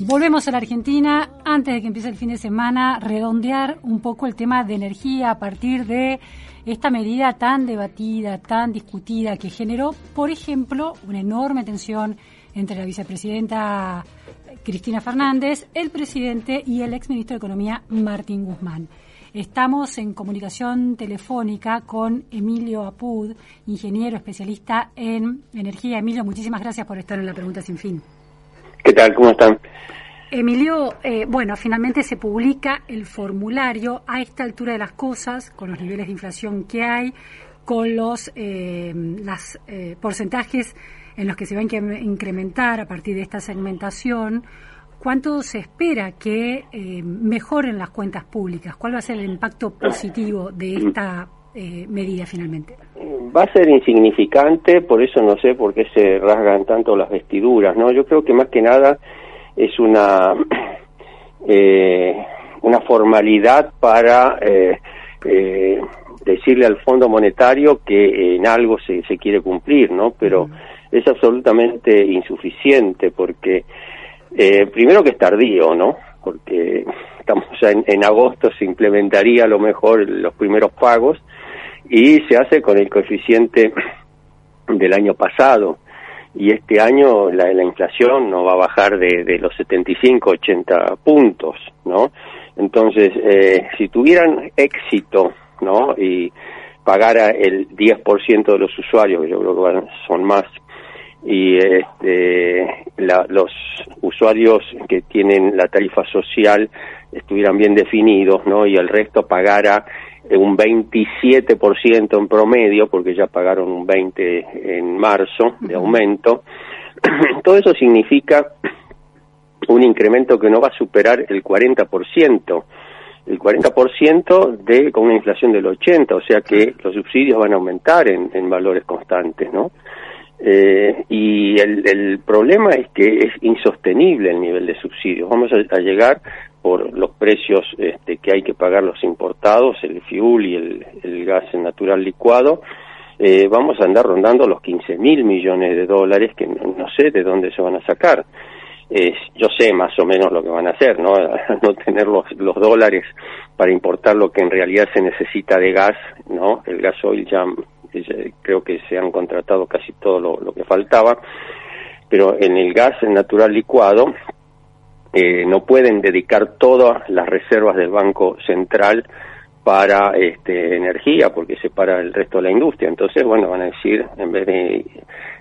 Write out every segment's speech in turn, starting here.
Volvemos a la Argentina antes de que empiece el fin de semana, redondear un poco el tema de energía a partir de esta medida tan debatida, tan discutida, que generó, por ejemplo, una enorme tensión entre la vicepresidenta Cristina Fernández, el presidente y el exministro de Economía Martín Guzmán. Estamos en comunicación telefónica con Emilio Apud, ingeniero especialista en energía. Emilio, muchísimas gracias por estar en la pregunta sin fin. ¿Qué tal? ¿Cómo están? Emilio, eh, bueno, finalmente se publica el formulario a esta altura de las cosas, con los niveles de inflación que hay, con los eh, eh, porcentajes en los que se van a incrementar a partir de esta segmentación. ¿Cuánto se espera que mejoren las cuentas públicas? ¿Cuál va a ser el impacto positivo de esta medida finalmente? Va a ser insignificante, por eso no sé por qué se rasgan tanto las vestiduras, ¿no? Yo creo que más que nada es una eh, una formalidad para eh, eh, decirle al Fondo Monetario que en algo se, se quiere cumplir, ¿no? Pero es absolutamente insuficiente porque primero que es tardío, ¿no? Porque estamos ya en, en agosto se implementaría a lo mejor los primeros pagos y se hace con el coeficiente del año pasado y este año la, la inflación no va a bajar de, de, los 75, 80 puntos, ¿no? Entonces, eh, si tuvieran éxito, ¿no? Y pagara el 10% de los usuarios, que yo creo que son más, y este, la, los usuarios que tienen la tarifa social estuvieran bien definidos, ¿no? Y el resto pagara un 27% en promedio, porque ya pagaron un 20% en marzo de aumento. Todo eso significa un incremento que no va a superar el 40%, el 40% de con una inflación del 80, o sea que los subsidios van a aumentar en, en valores constantes, ¿no? Eh, y el, el, problema es que es insostenible el nivel de subsidios. Vamos a, a llegar por los precios este, que hay que pagar los importados, el fuel y el, el gas natural licuado, eh, vamos a andar rondando los 15 mil millones de dólares que no, sé de dónde se van a sacar. Yo sé más o menos lo que van a hacer, ¿no? no tener los, los dólares para importar lo que en realidad se necesita de gas, ¿no? El gasoil ya, ya creo que se han contratado casi todo lo, lo que faltaba, pero en el gas natural licuado eh, no pueden dedicar todas las reservas del Banco Central para este, energía porque se para el resto de la industria. Entonces, bueno, van a decir, en vez de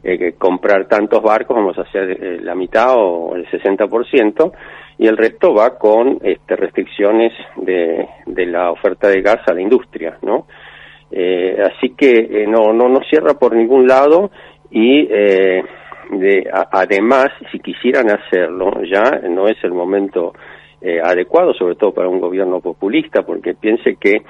eh, comprar tantos barcos, vamos a hacer eh, la mitad o el 60% y el resto va con este, restricciones de, de la oferta de gas a la industria, ¿no? Eh, así que no, no, no cierra por ningún lado y de, además, si quisieran hacerlo, ya no es el momento eh, adecuado, sobre todo para un gobierno populista, porque piense que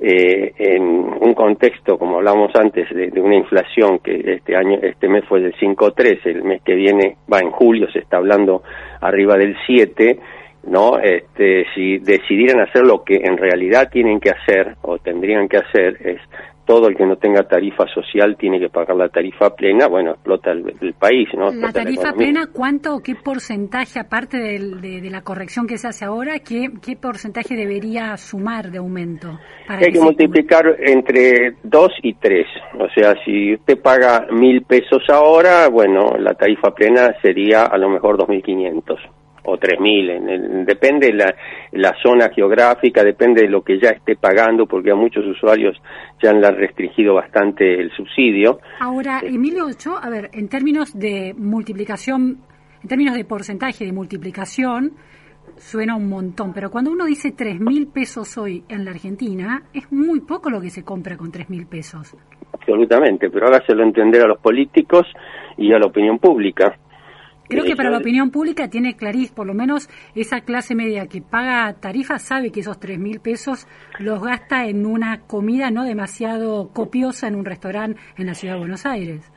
eh, en un contexto, como hablamos antes, de, de, una inflación que este año, este mes fue del 5.3, el mes que viene, va en julio, se está hablando arriba del 7, ¿no? Este, si decidieran hacer lo que en realidad tienen que hacer o tendrían que hacer es todo el que no tenga tarifa social tiene que pagar la tarifa plena, bueno, explota el, el país, ¿no? La tarifa la plena, ¿cuánto o qué porcentaje, aparte de, de, de, la corrección que se hace ahora, qué, qué porcentaje debería sumar de aumento? Para hay que, que multiplicar entre 2 y 3, o sea, si usted paga mil pesos ahora, bueno, la tarifa plena sería a lo mejor 2.500 o 3.000, depende la, la zona geográfica, depende de lo que ya esté pagando, porque a muchos usuarios ya han restringido bastante el subsidio. Ahora, Emilio Ocho, a ver, en términos de multiplicación, en términos de porcentaje de multiplicación, suena un montón, pero cuando uno dice 3.000 pesos hoy en la Argentina, es muy poco lo que se compra con 3.000 pesos. Absolutamente, pero hágaselo entender a los políticos y a la opinión pública Creo que para la opinión pública tiene clarís, por lo menos esa clase media que paga tarifa sabe que esos tres mil pesos los gasta en una comida no demasiado copiosa en un restaurante en la ciudad de Buenos Aires.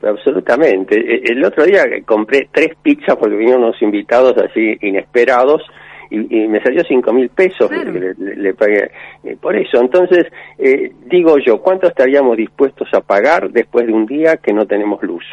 Absolutamente. E, el otro día compré tres pizzas porque vinieron unos invitados así inesperados y, me salió cinco mil pesos le, pagué eh, por eso entonces eh, digo yo cuánto estaríamos dispuestos a pagar después de un día que no tenemos luz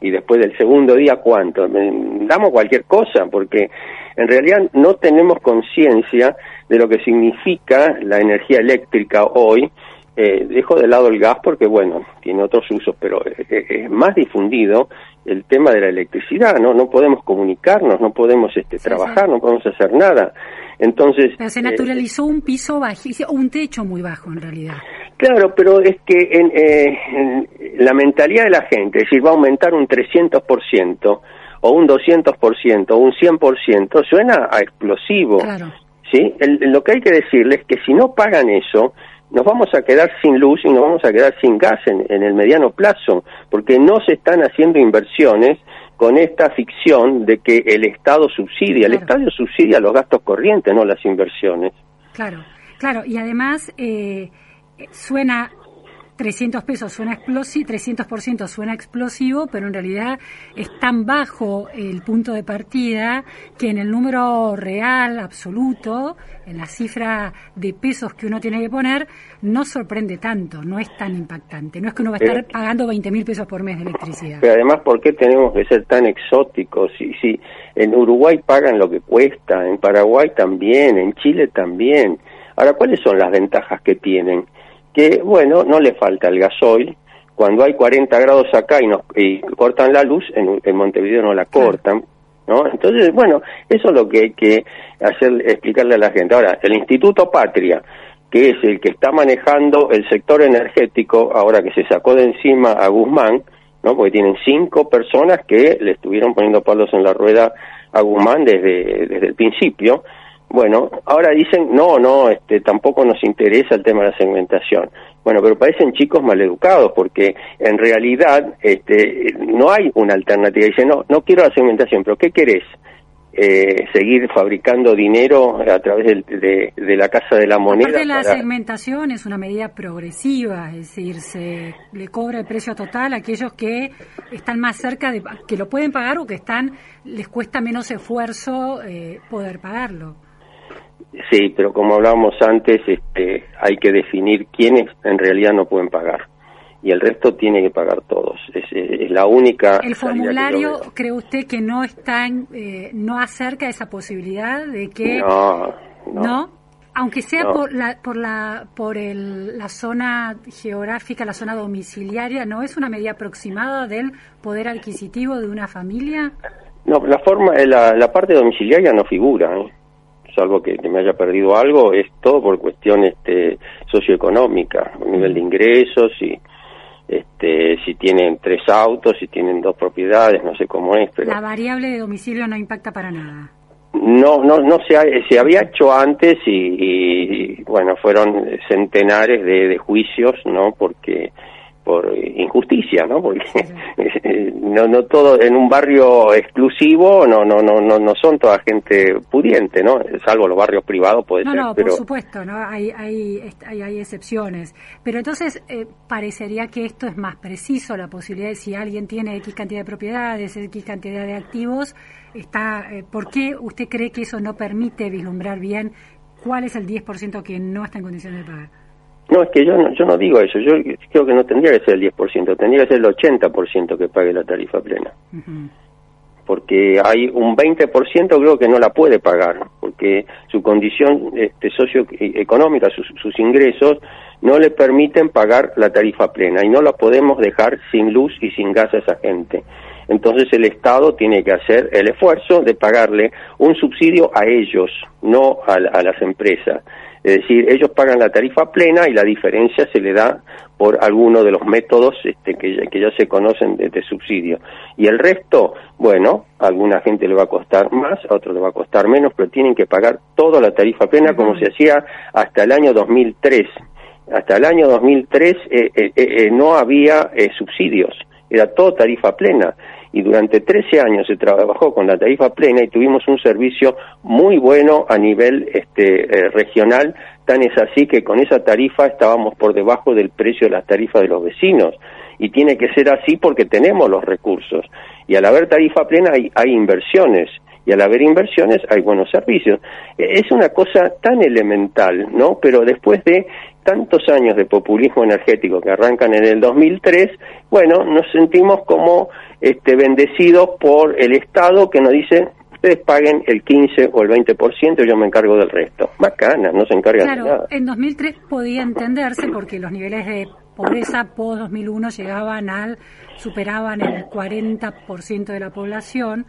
y después del segundo día cuánto. Damos cualquier cosa porque en realidad no tenemos conciencia de lo que significa la energía eléctrica hoy. Eh, dejo de lado el gas porque, bueno, tiene otros usos, pero es, más difundido el tema de la electricidad, ¿no? No podemos comunicarnos, no podemos este, trabajar, no podemos hacer nada. Entonces... se naturalizó un piso bajo, un techo muy bajo en realidad. Claro, pero es que eh, en, la mentalidad de la gente, es decir, va a aumentar un 300% o un 200% o un 100%, suena a explosivo. Claro. ¿sí? lo que hay que decirles es que si no pagan eso, nos vamos a quedar sin luz y nos vamos a quedar sin gas en, en el mediano plazo, porque no se están haciendo inversiones con esta ficción de que el Estado subsidia. El Estado subsidia los gastos corrientes, no las inversiones. Claro, claro, y además... Eh suena 300 pesos suena explosivo, 300% suena explosivo, pero en realidad es tan bajo el punto de partida que en el número real, absoluto, en la cifra de pesos que uno tiene que poner, no sorprende tanto, no es tan impactante. No es que uno va a estar pagando 20 mil pesos por mes de electricidad. Pero además, ¿por qué tenemos que ser tan exóticos? Si, si en Uruguay pagan lo que cuesta, en Paraguay también, en Chile también. Ahora, ¿cuáles son las ventajas que tienen? Que, bueno, no le falta el gasoil. Cuando hay 40 grados acá y, nos, y cortan la luz, en, en Montevideo no la cortan. ¿No? Entonces, bueno, eso es lo que hay que hacer, explicarle a la gente. Ahora, el Instituto Patria, que es el que está manejando el sector energético, ahora que se sacó de encima a Guzmán, ¿no? Porque tienen cinco personas que le estuvieron poniendo palos en la rueda a Guzmán desde, desde el principio, bueno, ahora dicen, no, no, este, tampoco nos interesa el tema de la segmentación. Bueno, pero parecen chicos maleducados porque en realidad este, no hay una alternativa. Dicen, no, no quiero la segmentación, pero ¿qué querés? Eh, seguir fabricando dinero a través de, la Casa de la Moneda. Aparte la segmentación es una medida progresiva, es decir, se le cobra el precio total a aquellos que están más cerca de que lo pueden pagar o que están les cuesta menos esfuerzo eh, poder pagarlo. Sí, pero como hablábamos antes, este, hay que definir quiénes en realidad no pueden pagar y el resto tiene que pagar todos. Es, la única. El formulario, ¿cree usted que no está, eh, no acerca esa posibilidad de que no, no, aunque sea por la por la por el, la zona geográfica, la zona domiciliaria, no es una medida aproximada del poder adquisitivo de una familia. No, la forma, la, la parte domiciliaria no figura. ¿eh? Salvo que, me haya perdido algo, es todo por cuestión este, socioeconómica, nivel de ingresos y este, si tienen tres autos, si tienen dos propiedades, no sé cómo es. Pero... La variable de domicilio no impacta para nada. No, no, no se, se había hecho antes y, bueno, fueron centenares de, de juicios, ¿no? Porque por injusticia, ¿no? Porque no no todo en un barrio exclusivo no no no no no son toda gente pudiente, ¿no? Salvo los barrios privados puede ser. No, no, por supuesto, ¿no? Hay hay hay, hay excepciones, pero entonces eh, parecería que esto es más preciso la posibilidad de si alguien tiene X cantidad de propiedades, X cantidad de activos, está eh, ¿por qué usted cree que eso no permite vislumbrar bien cuál es el 10% que no está en condiciones de pagar? No, es que yo no, yo no digo eso, yo creo que no tendría que ser el 10%, tendría que ser el 80% que pague la tarifa plena. Porque hay un 20% creo que no la puede pagar, porque su condición este, socioeconómica, sus, sus ingresos, no le permiten pagar la tarifa plena y no la podemos dejar sin luz y sin gas a esa gente. Entonces el Estado tiene que hacer el esfuerzo de pagarle un subsidio a ellos, no a, a las empresas. Es decir, ellos pagan la tarifa plena y la diferencia se le da por alguno de los métodos este, que, ya, se conocen de, subsidio. Y el resto, bueno, a alguna gente le va a costar más, a otro le va a costar menos, pero tienen que pagar toda la tarifa plena como se hacía hasta el año 2003. Hasta el año 2003 eh, eh, eh, no había subsidios, era todo tarifa plena y durante 13 años se trabajó con la tarifa plena y tuvimos un servicio muy bueno a nivel este, eh, regional, tan es así que con esa tarifa estábamos por debajo del precio de las tarifas de los vecinos. Y tiene que ser así porque tenemos los recursos. Y al haber tarifa plena hay, hay inversiones y al haber inversiones hay buenos servicios. E, es una cosa tan elemental, ¿no? Pero después de tantos años de populismo energético que arrancan en el 2003, bueno, nos sentimos como este, bendecidos por el Estado que nos dice ustedes paguen el 15 o el 20%, yo me encargo del resto. Macana, no se encargan de nada. En 2003 podía entenderse porque los niveles de pobreza post 2001 llegaban al superaban el 40% de la población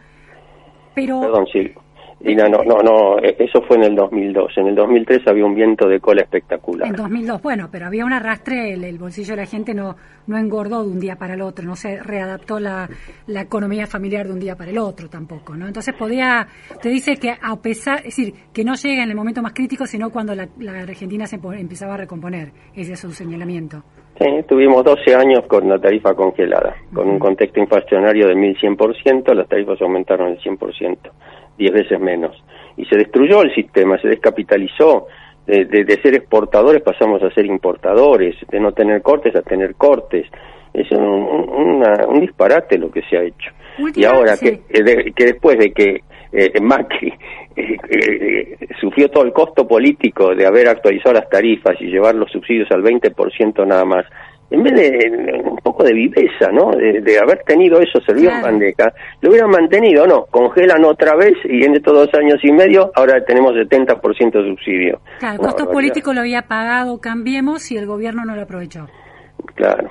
pero... Perdón, sí. Y no, no, no, e, eso fue en el 2002. En el 2003 había un viento de cola espectacular. En 2002, bueno, pero había un arrastre, el, bolsillo de la gente no, no engordó de un día para el otro, no se readaptó la, la economía familiar de un día para el otro tampoco, ¿no? Entonces podía, te dice que a pesar, es decir, que no llega en el momento más crítico, sino cuando la, la Argentina se empezaba a recomponer, ese es su señalamiento. Sí, tuvimos 12 años con la tarifa congelada, con un contexto inflacionario del 1100%, las tarifas aumentaron el 100%, 10 veces menos. Y se destruyó el sistema, se descapitalizó. De, de, ser exportadores pasamos a ser importadores, de no tener cortes a tener cortes. Es un, un, disparate lo que se ha hecho. y ahora que, que después de que eh, Macri eh, eh, sufrió todo el costo político de haber actualizado las tarifas y llevar los subsidios al 20% nada más, en vez de un poco de viveza, ¿no? De, haber tenido eso, servido en bandeja, lo hubieran mantenido, ¿no? Congelan otra vez y en estos dos años y medio ahora tenemos 70% de subsidio. Claro, el costo político lo había pagado Cambiemos y el gobierno no lo aprovechó. Claro.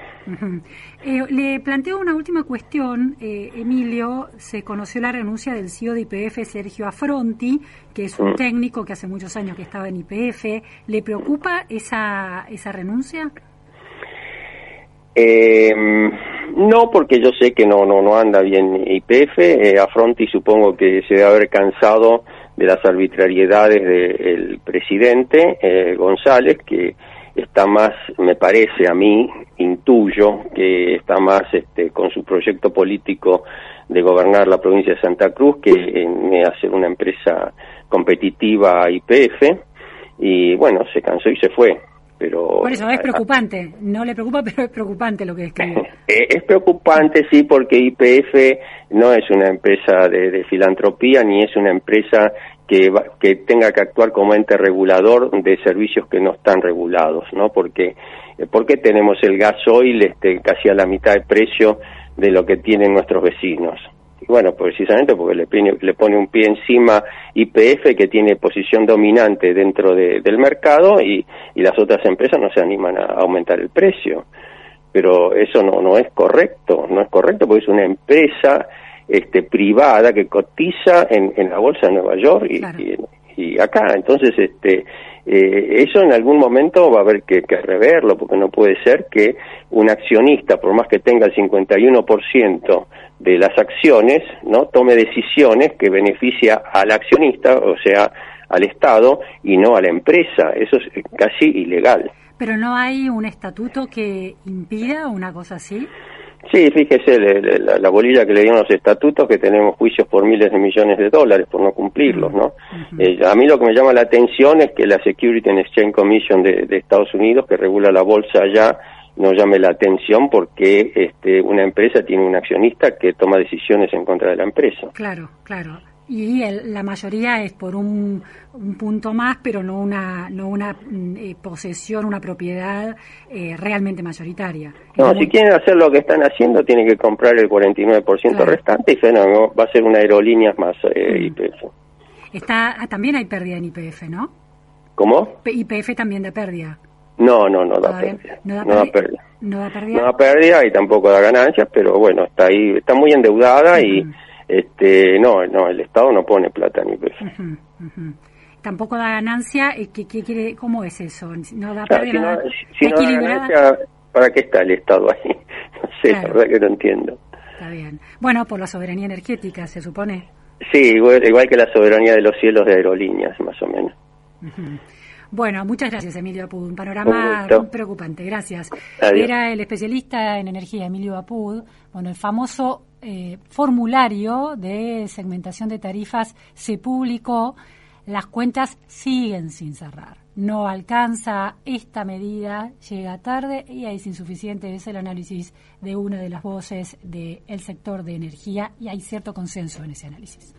Eh, le planteo una última cuestión, eh, Emilio. Se conoció la renuncia del CEO de IPF, Sergio Afronti, que es un mm. técnico que hace muchos años que estaba en IPF. ¿Le preocupa esa, esa renuncia? Eh, no, porque yo sé que no, no, no anda bien IPF. Eh, Afronti supongo que se debe haber cansado de las arbitrariedades del presidente González, que está más, me parece a mí, intuyo que está más este, con su proyecto político de gobernar la provincia de Santa Cruz que en hacer una empresa competitiva IPF y bueno, se cansó y se fue. Pero, Por eso es preocupante, no le preocupa, pero es preocupante lo que escribe. es preocupante, sí, porque IPF no es una empresa de, de filantropía ni es una empresa que, que tenga que actuar como ente regulador de servicios que no están regulados, ¿no? Porque eh, porque tenemos el gasoil este, casi a la mitad de precio de lo que tienen nuestros vecinos. Y bueno, precisamente porque le, le pone un pie encima IPF que tiene posición dominante dentro del mercado y, y las otras empresas no se animan a aumentar el precio. Pero eso no, no es correcto, no es correcto porque es una empresa este, privada que cotiza en, en la bolsa de Nueva York y, y, acá. Entonces, este, eh, eso en algún momento va a haber que, que, reverlo, porque no puede ser que un accionista, por más que tenga el 51% de las acciones, no tome decisiones que beneficia al accionista, o sea, al Estado y no a la empresa. Eso es casi ilegal. Pero no hay un estatuto que impida una cosa así. Sí, fíjese la, bolilla que le dieron los estatutos, que tenemos juicios por miles de millones de dólares por no cumplirlos, ¿no? Eh, a mí lo que me llama la atención es que la Security and Exchange Commission de, Estados Unidos, que regula la bolsa allá, no llame la atención porque este, una empresa tiene un accionista que toma decisiones en contra de la empresa. Claro, claro y la mayoría es por un, punto más, pero no una, no una mm, eh, posesión, una propiedad eh, realmente mayoritaria. No, si quieren hacer lo que están haciendo, tienen que comprar el 49% restante y fenómeno, va a ser una aerolínea más eh, IPF. Está, ah, también hay pérdida en IPF, ¿no? ¿Cómo? IPF también da pérdida. No, no, no da pérdida. No da, pérdida. No da pérdida. No da pérdida y tampoco da ganancias, pero bueno, está ahí, está muy endeudada y este no no el Estado no pone plata ni peso. Tampoco da ganancia ¿qué, qué quiere cómo es eso no da pérdida si, no, da ganancia para qué está el Estado ahí no sé la verdad que no entiendo. Está bien. Bueno por la soberanía energética se supone. Sí igual, que la soberanía de los cielos de aerolíneas más o menos Bueno, muchas gracias, Emilio Apud. Un panorama preocupante. Gracias. Era el especialista en energía, Emilio Apud. Bueno, el famoso eh, formulario de segmentación de tarifas se publicó, las cuentas siguen sin cerrar. No alcanza esta medida, llega tarde y es insuficiente. Es el análisis de una de las voces del sector de energía y hay cierto consenso en ese análisis.